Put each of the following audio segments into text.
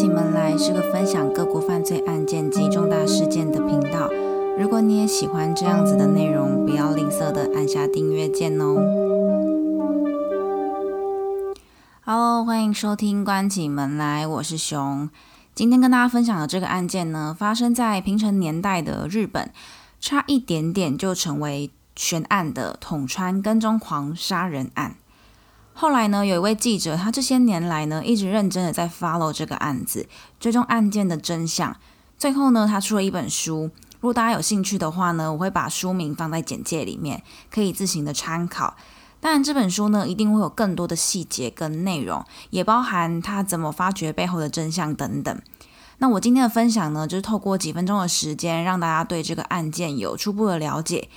起门来是个分享各国犯罪案件及重大事件的频道。如果你也喜欢这样子的内容，不要吝啬的按下订阅键哦。Hello，欢迎收听关起门来，我是熊。今天跟大家分享的这个案件呢，发生在平成年代的日本，差一点点就成为悬案的统川跟踪狂杀人案。后来呢，有一位记者，他这些年来呢，一直认真的在 follow 这个案子，追踪案件的真相。最后呢，他出了一本书。如果大家有兴趣的话呢，我会把书名放在简介里面，可以自行的参考。当然，这本书呢，一定会有更多的细节跟内容，也包含他怎么发掘背后的真相等等。那我今天的分享呢，就是透过几分钟的时间，让大家对这个案件有初步的了解。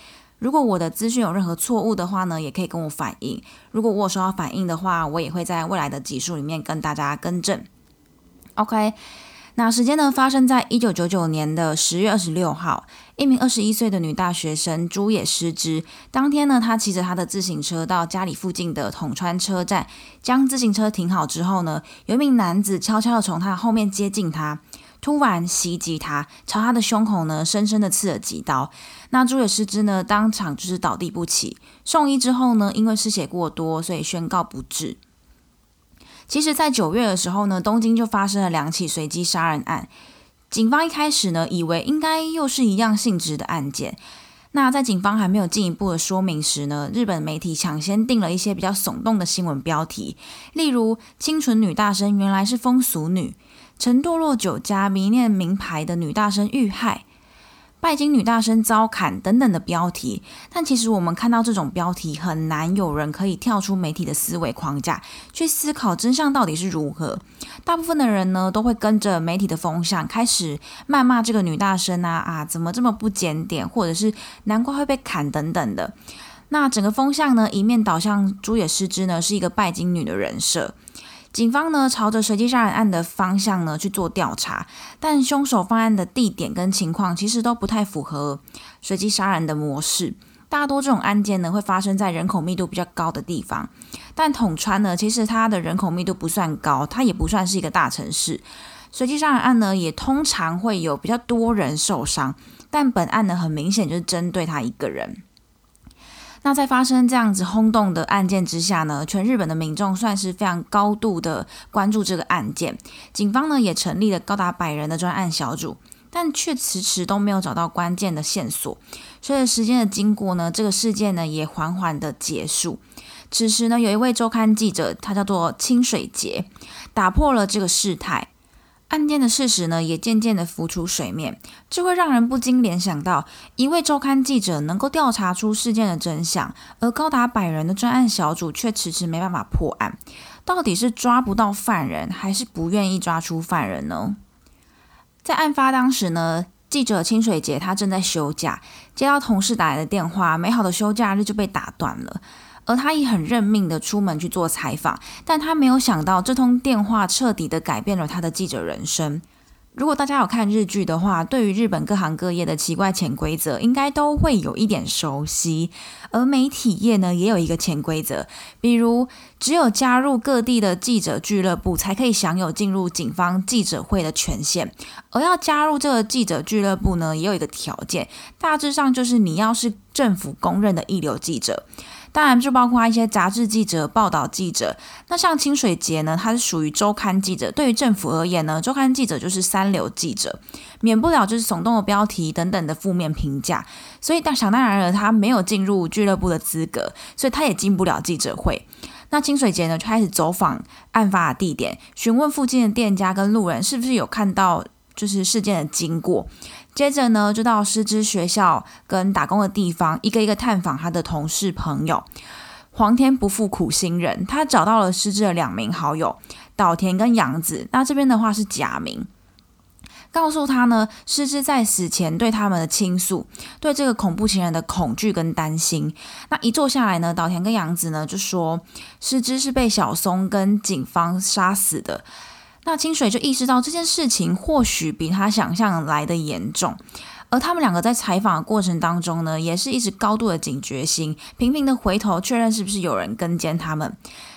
如果我的资讯有任何错误的话呢，也可以跟我反映。如果我有收到反映的话，我也会在未来的集数里面跟大家更正。OK，那时间呢发生在一九九九年的十月二十六号，一名二十一岁的女大学生朱野失之。当天呢，她骑着她的自行车到家里附近的统川车站，将自行车停好之后呢，有一名男子悄悄的从她后面接近她。突然袭击他，朝他的胸口呢深深的刺了几刀。那朱野师之呢当场就是倒地不起。送医之后呢，因为失血过多，所以宣告不治。其实，在九月的时候呢，东京就发生了两起随机杀人案。警方一开始呢，以为应该又是一样性质的案件。那在警方还没有进一步的说明时呢，日本媒体抢先定了一些比较耸动的新闻标题，例如“清纯女大生原来是风俗女”。曾堕落酒家、迷恋名牌的女大生遇害，拜金女大生遭砍等等的标题。但其实我们看到这种标题，很难有人可以跳出媒体的思维框架去思考真相到底是如何。大部分的人呢，都会跟着媒体的风向，开始谩骂这个女大生啊啊，怎么这么不检点，或者是难怪会被砍等等的。那整个风向呢，一面倒向朱野失之呢，是一个拜金女的人设。警方呢，朝着随机杀人案的方向呢去做调查，但凶手犯案的地点跟情况其实都不太符合随机杀人的模式。大多这种案件呢会发生在人口密度比较高的地方，但统川呢，其实它的人口密度不算高，它也不算是一个大城市。随机杀人案呢，也通常会有比较多人受伤，但本案呢，很明显就是针对他一个人。那在发生这样子轰动的案件之下呢，全日本的民众算是非常高度的关注这个案件。警方呢也成立了高达百人的专案小组，但却迟迟都没有找到关键的线索。随着时间的经过呢，这个事件呢也缓缓的结束。此时呢，有一位周刊记者，他叫做清水节，打破了这个事态。案件的事实呢，也渐渐的浮出水面，这会让人不禁联想到，一位周刊记者能够调查出事件的真相，而高达百人的专案小组却迟迟没办法破案，到底是抓不到犯人，还是不愿意抓出犯人呢？在案发当时呢，记者清水节他正在休假，接到同事打来的电话，美好的休假日就被打断了。而他也很认命的出门去做采访，但他没有想到这通电话彻底的改变了他的记者人生。如果大家有看日剧的话，对于日本各行各业的奇怪潜规则，应该都会有一点熟悉。而媒体业呢，也有一个潜规则，比如只有加入各地的记者俱乐部，才可以享有进入警方记者会的权限。而要加入这个记者俱乐部呢，也有一个条件，大致上就是你要是政府公认的一流记者。当然，就包括一些杂志记者、报道记者。那像清水节呢，他是属于周刊记者。对于政府而言呢，周刊记者就是三流记者，免不了就是耸动的标题等等的负面评价。所以，但想当然了，他没有进入俱乐部的资格，所以他也进不了记者会。那清水节呢，就开始走访案发的地点，询问附近的店家跟路人是不是有看到就是事件的经过。接着呢，就到师资学校跟打工的地方，一个一个探访他的同事朋友。皇天不负苦心人，他找到了师资的两名好友岛田跟杨子。那这边的话是假名，告诉他呢，师资在死前对他们的倾诉，对这个恐怖情人的恐惧跟担心。那一坐下来呢，岛田跟杨子呢就说，师资是被小松跟警方杀死的。那清水就意识到这件事情或许比他想象来的严重，而他们两个在采访的过程当中呢，也是一直高度的警觉心，频频的回头确认是不是有人跟监他们。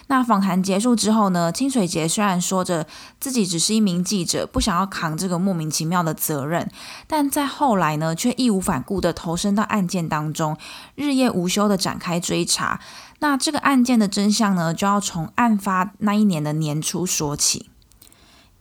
那访谈结束之后呢，清水节虽然说着自己只是一名记者，不想要扛这个莫名其妙的责任，但在后来呢，却义无反顾的投身到案件当中，日夜无休的展开追查。那这个案件的真相呢，就要从案发那一年的年初说起。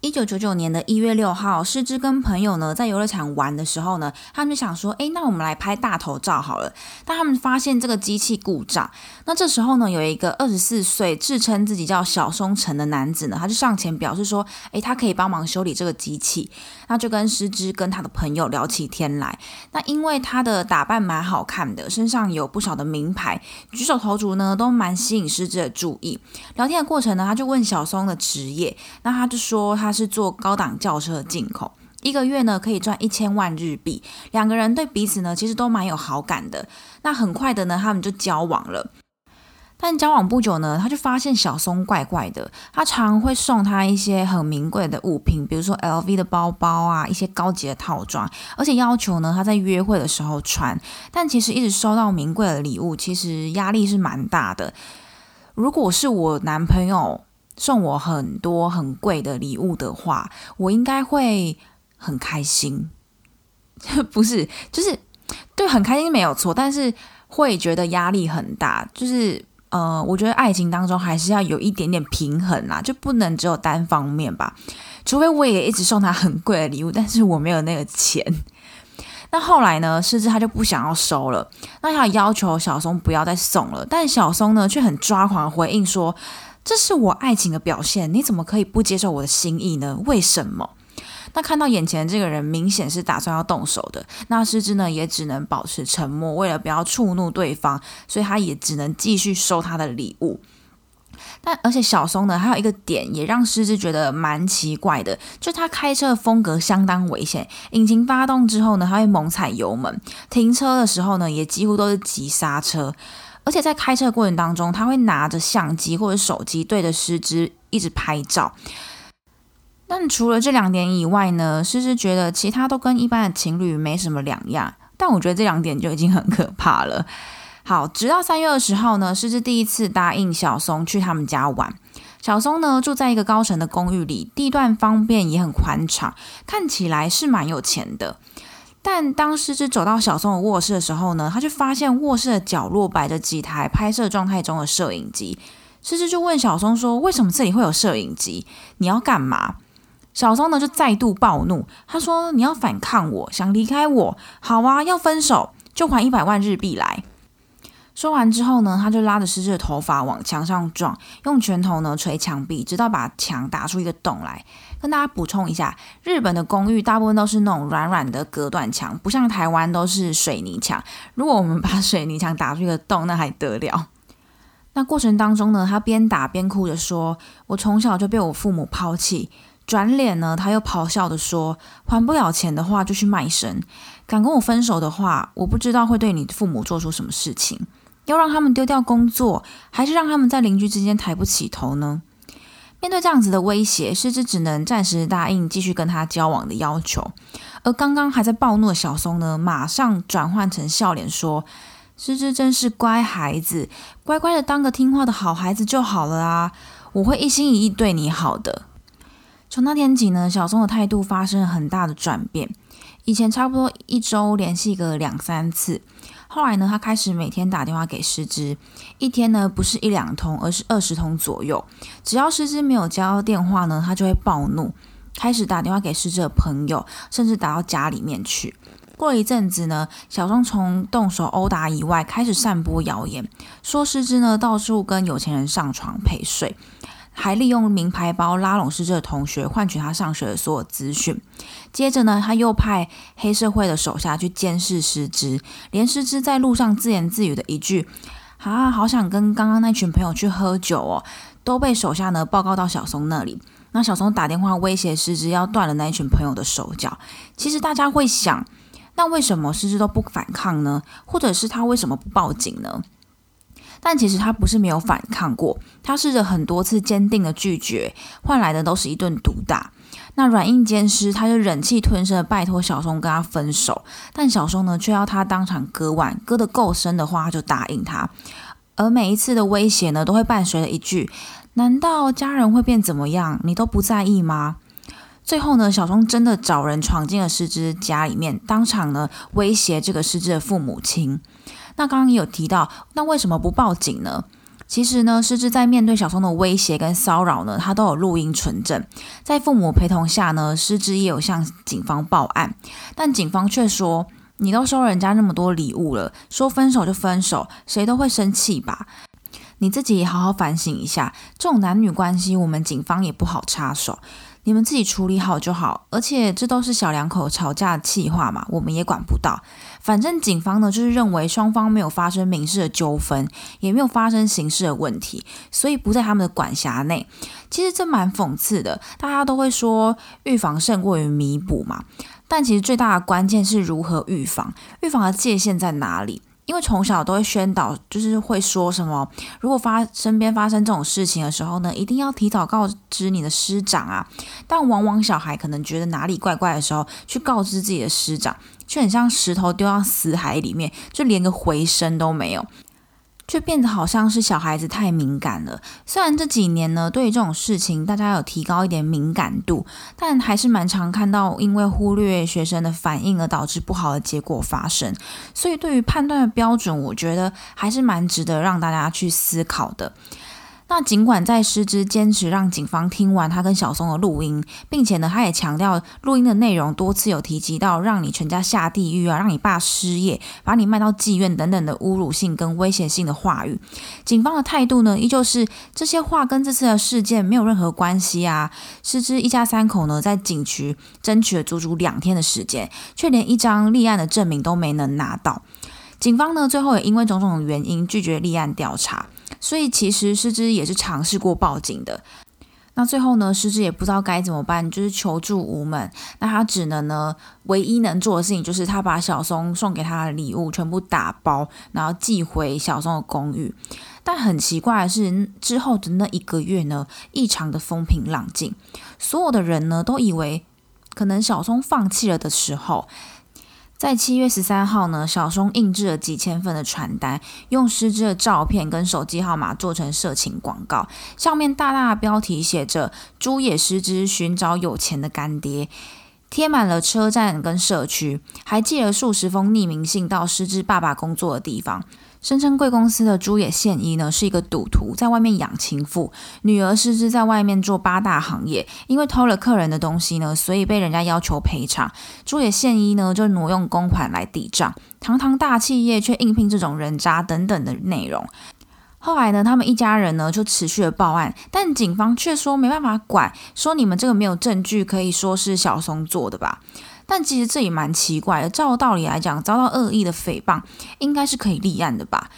一九九九年的一月六号，师之跟朋友呢在游乐场玩的时候呢，他们就想说，哎，那我们来拍大头照好了。但他们发现这个机器故障，那这时候呢，有一个二十四岁自称自己叫小松城的男子呢，他就上前表示说，哎，他可以帮忙修理这个机器。那就跟师之跟他的朋友聊起天来。那因为他的打扮蛮好看的，身上有不少的名牌，举手投足呢都蛮吸引师之的注意。聊天的过程呢，他就问小松的职业，那他就说他。是做高档轿车进口，一个月呢可以赚一千万日币。两个人对彼此呢其实都蛮有好感的。那很快的呢，他们就交往了。但交往不久呢，他就发现小松怪怪的。他常会送他一些很名贵的物品，比如说 LV 的包包啊，一些高级的套装，而且要求呢他在约会的时候穿。但其实一直收到名贵的礼物，其实压力是蛮大的。如果是我男朋友。送我很多很贵的礼物的话，我应该会很开心。不是，就是对，很开心没有错，但是会觉得压力很大。就是呃，我觉得爱情当中还是要有一点点平衡啦，就不能只有单方面吧。除非我也一直送他很贵的礼物，但是我没有那个钱。那后来呢，甚至他就不想要收了，那他要求小松不要再送了，但小松呢却很抓狂回应说。这是我爱情的表现，你怎么可以不接受我的心意呢？为什么？那看到眼前这个人明显是打算要动手的，那师之呢也只能保持沉默，为了不要触怒对方，所以他也只能继续收他的礼物。但而且小松呢还有一个点也让师之觉得蛮奇怪的，就他开车的风格相当危险，引擎发动之后呢，他会猛踩油门，停车的时候呢也几乎都是急刹车。而且在开车过程当中，他会拿着相机或者手机对着狮子一直拍照。但除了这两点以外呢，诗诗觉得其他都跟一般的情侣没什么两样。但我觉得这两点就已经很可怕了。好，直到三月二十号呢，诗诗第一次答应小松去他们家玩。小松呢住在一个高层的公寓里，地段方便也很宽敞，看起来是蛮有钱的。但当狮子走到小松的卧室的时候呢，他就发现卧室的角落摆着几台拍摄状态中的摄影机。狮子就问小松说：“为什么这里会有摄影机？你要干嘛？”小松呢就再度暴怒，他说：“你要反抗我，想离开我？好啊，要分手就还一百万日币来。”说完之后呢，他就拉着狮子的头发往墙上撞，用拳头呢捶墙壁，直到把墙打出一个洞来。跟大家补充一下，日本的公寓大部分都是那种软软的隔断墙，不像台湾都是水泥墙。如果我们把水泥墙打出一个洞，那还得了？那过程当中呢，他边打边哭着说：“我从小就被我父母抛弃。”转脸呢，他又咆哮的说：“还不了钱的话，就去卖身。敢跟我分手的话，我不知道会对你父母做出什么事情。要让他们丢掉工作，还是让他们在邻居之间抬不起头呢？”面对这样子的威胁，狮子只能暂时答应继续跟他交往的要求。而刚刚还在暴怒的小松呢，马上转换成笑脸说：“狮子真是乖孩子，乖乖的当个听话的好孩子就好了啊！我会一心一意对你好的。”从那天起呢，小松的态度发生了很大的转变。以前差不多一周联系个两三次。后来呢，他开始每天打电话给师之，一天呢不是一两通，而是二十通左右。只要师之没有接到电话呢，他就会暴怒，开始打电话给师之的朋友，甚至打到家里面去。过一阵子呢，小松从动手殴打以外，开始散播谣言，说师之呢到处跟有钱人上床陪睡。还利用名牌包拉拢失之的同学，换取他上学的所有资讯。接着呢，他又派黑社会的手下去监视失之，连失之在路上自言自语的一句“啊，好想跟刚刚那群朋友去喝酒哦”，都被手下呢报告到小松那里。那小松打电话威胁失之，要断了那一群朋友的手脚。其实大家会想，那为什么失之都不反抗呢？或者是他为什么不报警呢？但其实他不是没有反抗过，他试着很多次坚定的拒绝，换来的都是一顿毒打。那软硬兼施，他就忍气吞声的拜托小松跟他分手，但小松呢却要他当场割腕，割得够深的话他就答应他。而每一次的威胁呢，都会伴随着一句：“难道家人会变怎么样？你都不在意吗？”最后呢，小松真的找人闯进了师之家里面，当场呢威胁这个师之的父母亲。那刚刚也有提到，那为什么不报警呢？其实呢，师之在面对小松的威胁跟骚扰呢，他都有录音存证。在父母陪同下呢，师之也有向警方报案，但警方却说。你都收人家那么多礼物了，说分手就分手，谁都会生气吧？你自己好好反省一下，这种男女关系，我们警方也不好插手，你们自己处理好就好。而且这都是小两口吵架的气话嘛，我们也管不到。反正警方呢，就是认为双方没有发生民事的纠纷，也没有发生刑事的问题，所以不在他们的管辖内。其实这蛮讽刺的，大家都会说预防胜过于弥补嘛。但其实最大的关键是如何预防，预防的界限在哪里？因为从小都会宣导，就是会说什么，如果发身边发生这种事情的时候呢，一定要提早告知你的师长啊。但往往小孩可能觉得哪里怪怪的时候，去告知自己的师长，就很像石头丢到死海里面，就连个回声都没有。却变得好像是小孩子太敏感了。虽然这几年呢，对于这种事情大家有提高一点敏感度，但还是蛮常看到因为忽略学生的反应而导致不好的结果发生。所以对于判断的标准，我觉得还是蛮值得让大家去思考的。那尽管在师之坚持让警方听完他跟小松的录音，并且呢，他也强调录音的内容多次有提及到让你全家下地狱啊，让你爸失业，把你卖到妓院等等的侮辱性跟威胁性的话语，警方的态度呢，依旧是这些话跟这次的事件没有任何关系啊。师之一家三口呢，在警局争取了足足两天的时间，却连一张立案的证明都没能拿到。警方呢，最后也因为种种原因拒绝立案调查。所以其实师之也是尝试过报警的，那最后呢，师之也不知道该怎么办，就是求助无门。那他只能呢，唯一能做的事情就是他把小松送给他的礼物全部打包，然后寄回小松的公寓。但很奇怪的是，之后的那一个月呢，异常的风平浪静，所有的人呢都以为可能小松放弃了的时候。在七月十三号呢，小松印制了几千份的传单，用失之的照片跟手机号码做成色情广告，上面大大的标题写着“猪也失之寻找有钱的干爹”，贴满了车站跟社区，还寄了数十封匿名信到失之爸爸工作的地方。声称贵公司的朱野宪一呢是一个赌徒，在外面养情妇，女儿失之在外面做八大行业，因为偷了客人的东西呢，所以被人家要求赔偿。朱野宪一呢就挪用公款来抵账，堂堂大企业却应聘这种人渣等等的内容。后来呢，他们一家人呢就持续的报案，但警方却说没办法管，说你们这个没有证据，可以说是小松做的吧。但其实这也蛮奇怪的。照道理来讲，遭到恶意的诽谤，应该是可以立案的吧？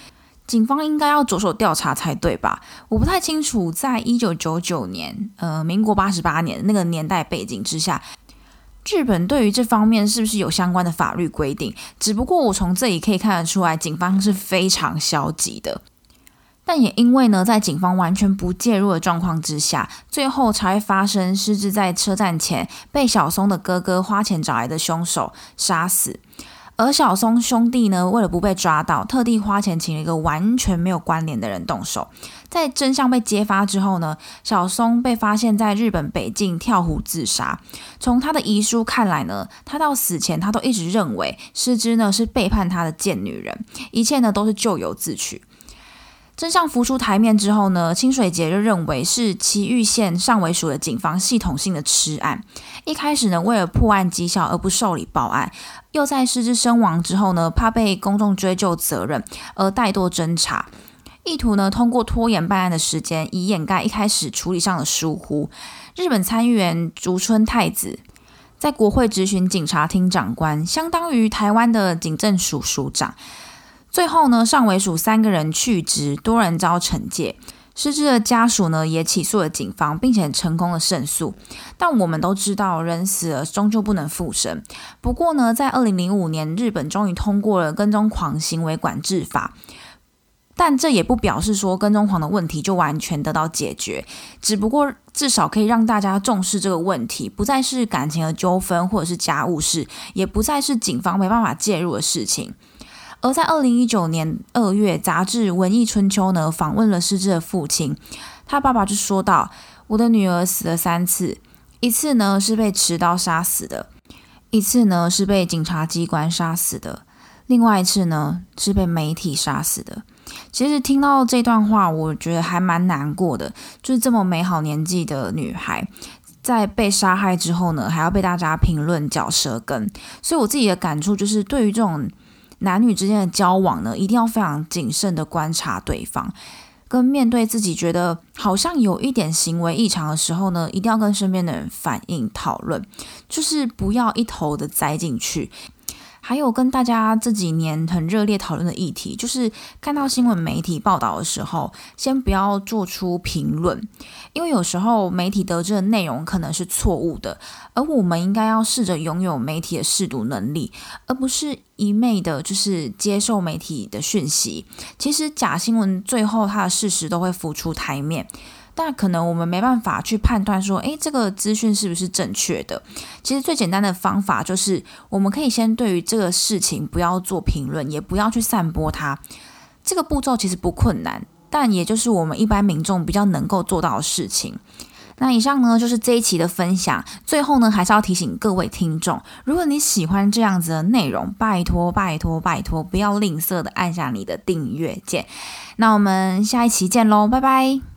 警方应该要着手调查才对吧？我不太清楚，在一九九九年，呃，民国八十八年那个年代背景之下，日本对于这方面是不是有相关的法律规定？只不过我从这里可以看得出来，警方是非常消极的。但也因为呢，在警方完全不介入的状况之下，最后才会发生失智在车站前被小松的哥哥花钱找来的凶手杀死。而小松兄弟呢，为了不被抓到，特地花钱请了一个完全没有关联的人动手。在真相被揭发之后呢，小松被发现在日本北境跳湖自杀。从他的遗书看来呢，他到死前他都一直认为失之呢是背叛他的贱女人，一切呢都是咎由自取。真相浮出台面之后呢，清水节就认为是岐玉县上尾署的警方系统性的吃案。一开始呢，为了破案绩效而不受理报案，又在失之身亡之后呢，怕被公众追究责任而怠惰侦查，意图呢通过拖延办案的时间，以掩盖一开始处理上的疏忽。日本参议员竹村太子在国会质询警察厅长官，相当于台湾的警政署署长。最后呢，上尾署三个人去职，多人遭惩戒。失之的家属呢，也起诉了警方，并且成功的胜诉。但我们都知道，人死了终究不能复生。不过呢，在二零零五年，日本终于通过了跟踪狂行为管制法，但这也不表示说跟踪狂的问题就完全得到解决，只不过至少可以让大家重视这个问题，不再是感情的纠纷或者是家务事，也不再是警方没办法介入的事情。而在二零一九年二月，杂志《文艺春秋》呢访问了失智的父亲，他爸爸就说到：“我的女儿死了三次，一次呢是被持刀杀死的，一次呢是被警察机关杀死的，另外一次呢是被媒体杀死的。”其实听到这段话，我觉得还蛮难过的。就是这么美好年纪的女孩，在被杀害之后呢，还要被大家评论嚼舌根。所以我自己的感触就是，对于这种男女之间的交往呢，一定要非常谨慎的观察对方，跟面对自己觉得好像有一点行为异常的时候呢，一定要跟身边的人反映讨论，就是不要一头的栽进去。还有跟大家这几年很热烈讨论的议题，就是看到新闻媒体报道的时候，先不要做出评论，因为有时候媒体得知的内容可能是错误的，而我们应该要试着拥有媒体的试读能力，而不是一昧的就是接受媒体的讯息。其实假新闻最后它的事实都会浮出台面。但可能我们没办法去判断说，诶，这个资讯是不是正确的？其实最简单的方法就是，我们可以先对于这个事情不要做评论，也不要去散播它。这个步骤其实不困难，但也就是我们一般民众比较能够做到的事情。那以上呢就是这一期的分享。最后呢，还是要提醒各位听众，如果你喜欢这样子的内容，拜托拜托拜托，不要吝啬的按下你的订阅键。那我们下一期见喽，拜拜。